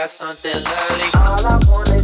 got something lovely. All I wanna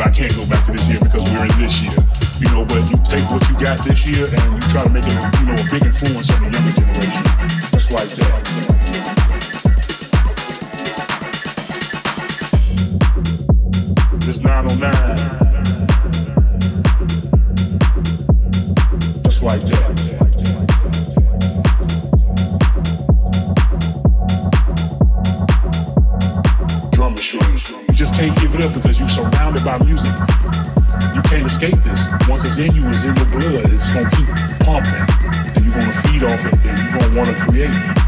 but I can't go back to this year because we're in this year. You know, but you take what you got this year and you try to make it, you know, a big influence on the younger generation. Just like that. It's 909. Just like that. continuous in the blood. It's gonna keep pumping, and you're gonna feed off it, and you're gonna wanna create.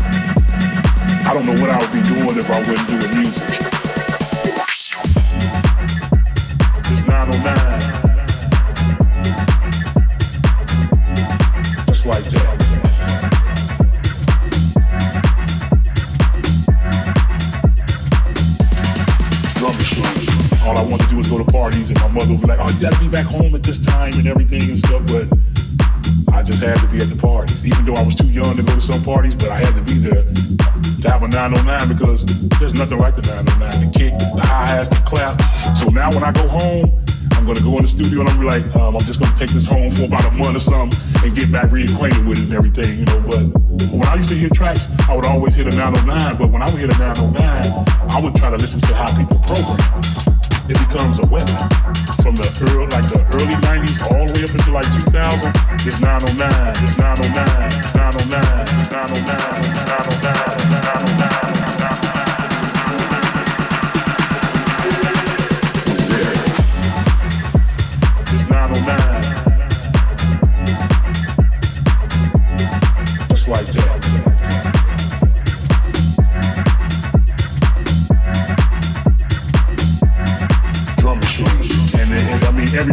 Something and get back reacquainted with it and everything, you know. But when I used to hear tracks, I would always hit a 909. But when I would hit a 909, I would try to listen to how people program. It becomes a weapon from the early, like the early 90s all the way up until like 2000. It's 909, it's 909, 909, 909, 909, 909.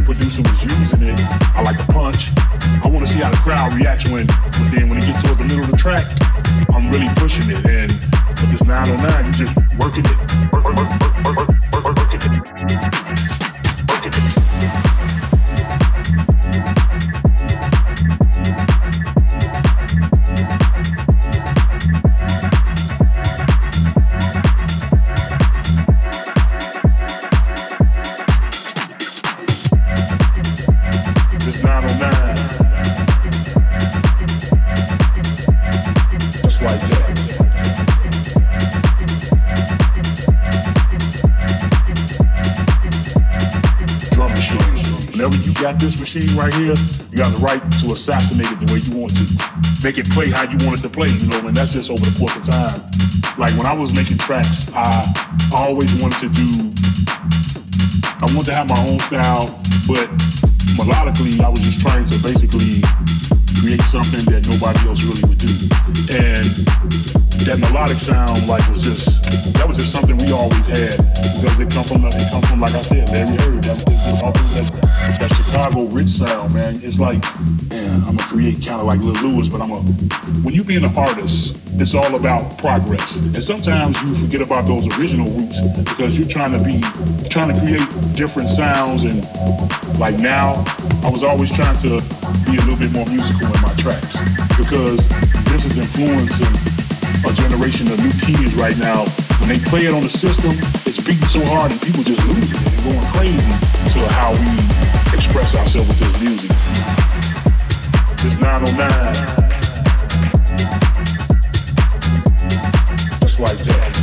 Producer was using it. I like the punch. I want to see how the crowd reacts when, when then when it gets towards the middle of the track, I'm really pushing it. And with this 909, you just working it. Work, work, work, got this machine right here, you got the right to assassinate it the way you want to. Make it play how you want it to play, you know, and that's just over the course of time. Like when I was making tracks, I always wanted to do I wanted to have my own style, but melodically, I was just trying to basically create something that nobody else really would do. And that melodic sound, like, was just that was just something we always had because it come from it come from like I said, Larry Heard. That, that Chicago rich sound, man. It's like, man, I'm gonna create kind of like Lil Louis, but I'm a when you being an artist, it's all about progress. And sometimes you forget about those original roots because you're trying to be trying to create different sounds and like now I was always trying to be a little bit more musical in my tracks because this is influencing a generation of new kids right now. When they play it on the system, it's beating so hard and people just losing it and going crazy to how we express ourselves with this music. This 909. Just like that.